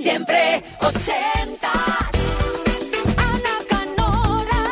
Siempre ochentas. Ana Canora.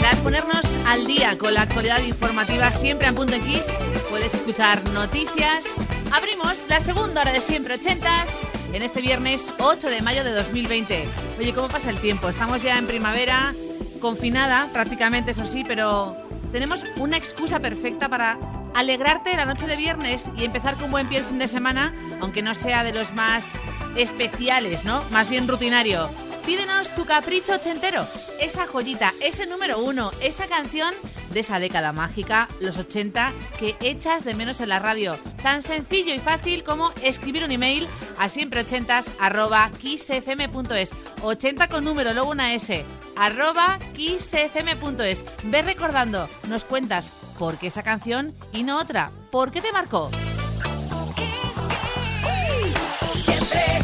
Tras ponernos al día con la actualidad informativa siempre en punto X, puedes escuchar noticias. Abrimos la segunda hora de siempre ochentas en este viernes 8 de mayo de 2020. Oye, ¿cómo pasa el tiempo? Estamos ya en primavera, confinada prácticamente, eso sí, pero tenemos una excusa perfecta para alegrarte la noche de viernes y empezar con buen pie el fin de semana, aunque no sea de los más especiales, ¿no? Más bien rutinario. Pídenos tu capricho ochentero, esa joyita, ese número uno, esa canción de esa década mágica, los 80, que echas de menos en la radio. Tan sencillo y fácil como escribir un email a siempreochentas arroba kissfm.es. 80 con número, luego una S, arroba kissfm.es. Ve recordando, nos cuentas por qué esa canción y no otra. ¿Por qué te marcó? Siempre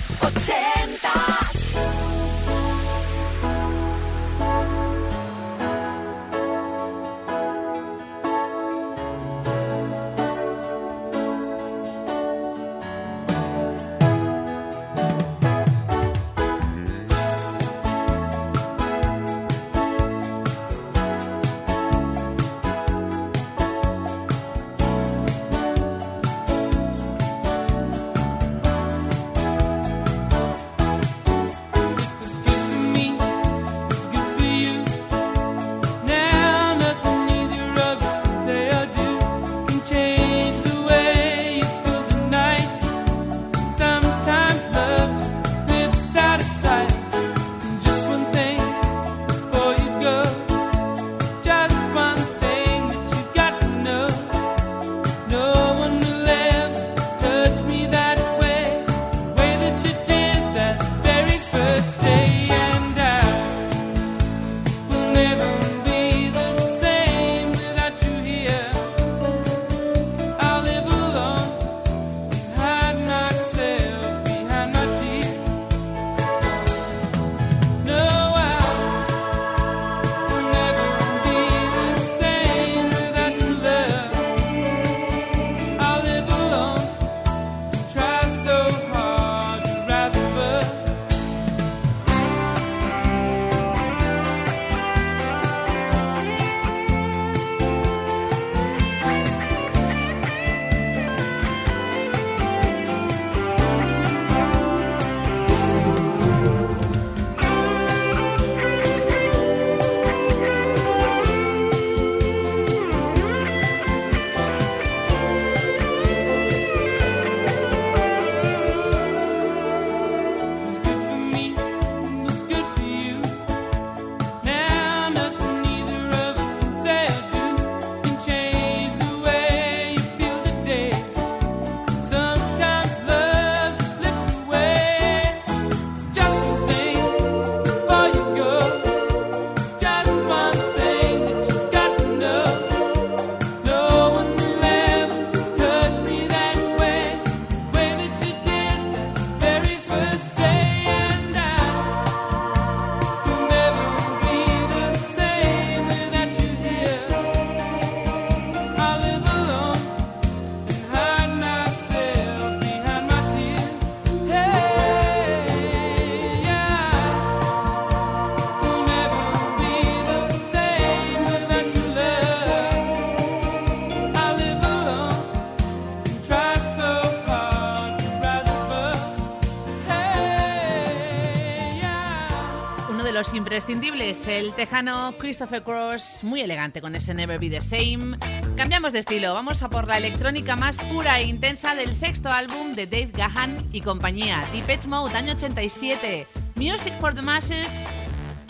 imprescindibles, el tejano Christopher Cross, muy elegante con ese Never Be the Same. Cambiamos de estilo, vamos a por la electrónica más pura e intensa del sexto álbum de Dave Gahan y compañía, Deep Edge Mode, año 87. Music for the Masses,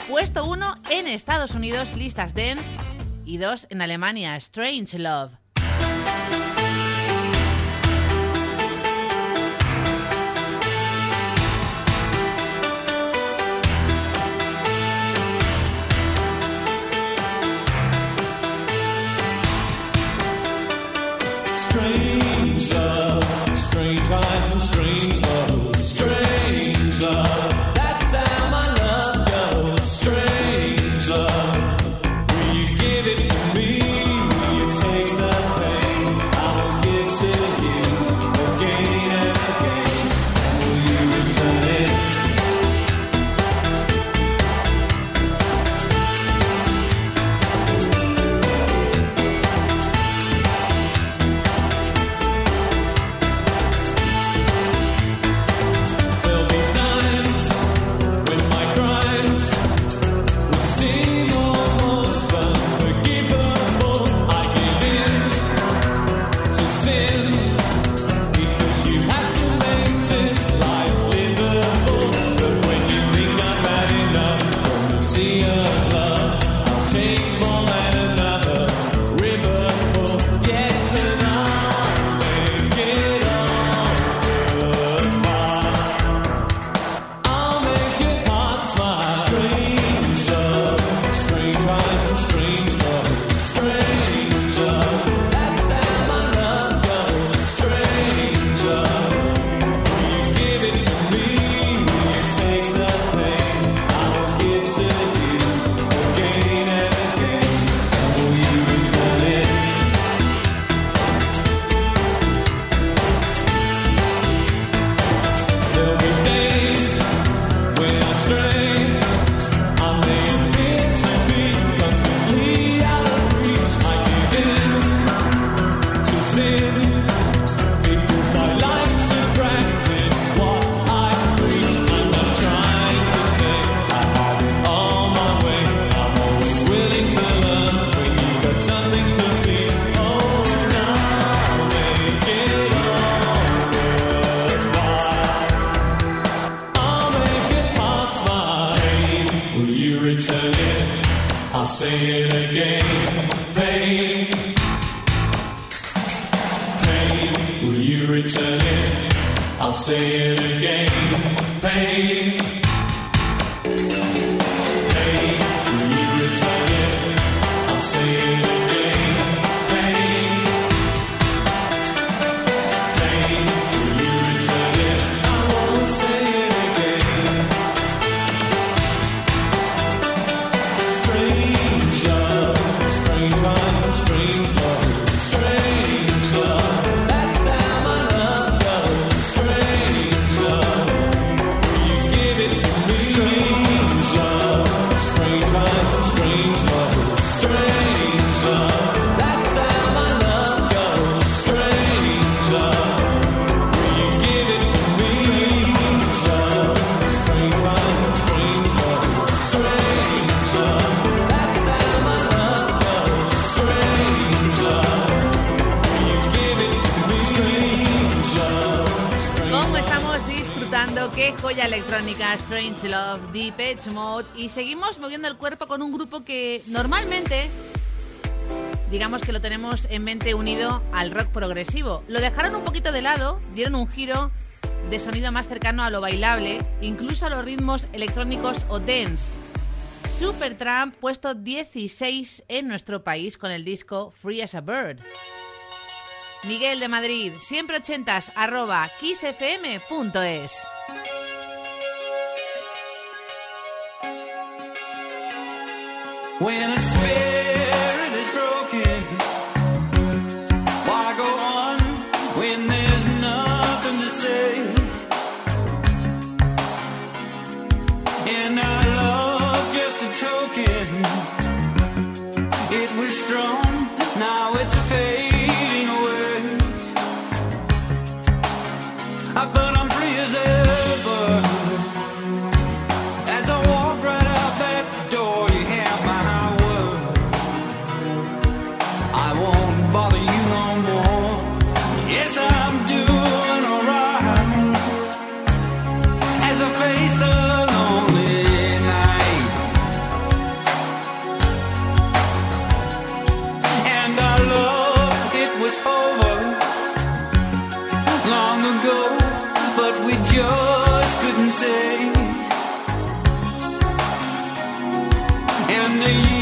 puesto 1 en Estados Unidos, listas dance, y 2 en Alemania, Strange Love. Strange and strange love, estamos disfrutando. Qué joya electrónica, Strange Love, Deep Edge Mode. Y seguimos moviendo el cuerpo con un grupo que normalmente, digamos que lo tenemos en mente unido al rock progresivo. Lo dejaron un poquito de lado, dieron un giro de sonido más cercano a lo bailable, incluso a los ritmos electrónicos o dance. Supertramp puesto 16 en nuestro país con el disco Free as a Bird. Miguel de Madrid, siempre ochentas, arroba kissfm.es. Broken the years.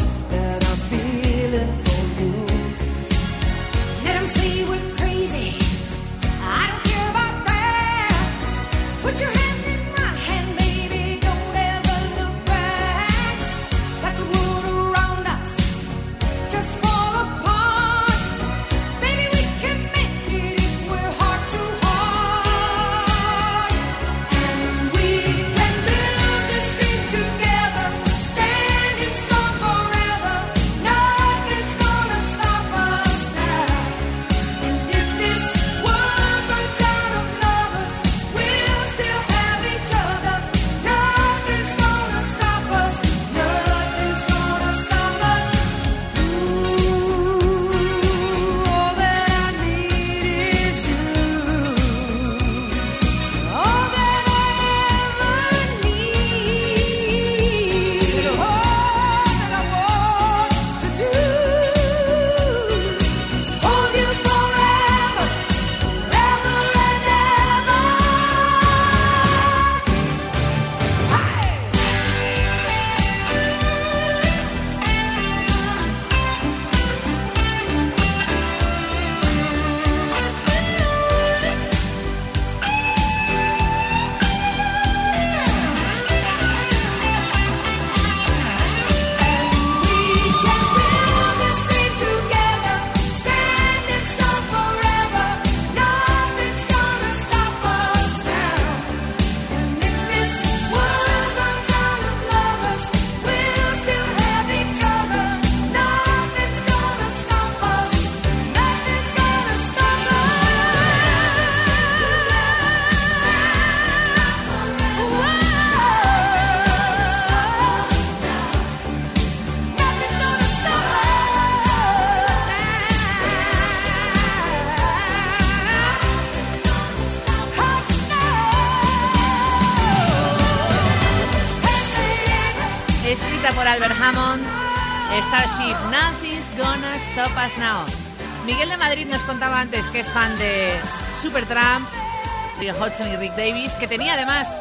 Starship Nothing's Gonna Stop Us Now. Miguel de Madrid nos contaba antes que es fan de Supertramp, Rick Hudson y Rick Davis, que tenía además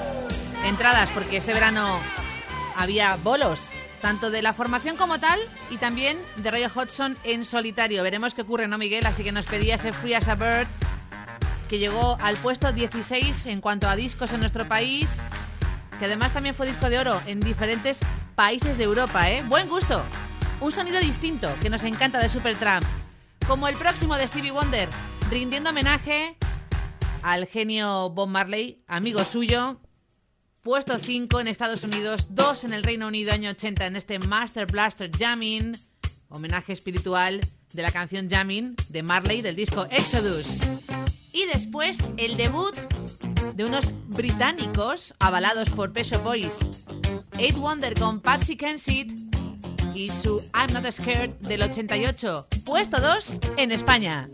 entradas porque este verano había bolos, tanto de la formación como tal y también de Roy Hodgson en solitario. Veremos qué ocurre, ¿no, Miguel? Así que nos pedía ese Free as a Bird que llegó al puesto 16 en cuanto a discos en nuestro país, que además también fue disco de oro en diferentes países de Europa, ¿eh? Buen gusto. Un sonido distinto que nos encanta de Supertramp, como el próximo de Stevie Wonder, rindiendo homenaje al genio Bob Marley, amigo suyo, Puesto 5 en Estados Unidos, 2 en el Reino Unido, año 80, en este Master Blaster Jamming, homenaje espiritual de la canción Jamming de Marley del disco Exodus. Y después el debut de unos británicos avalados por Peso Boys, Eight Wonder con Patsy Kensit y su I'm Not Scared del 88, puesto 2 en España.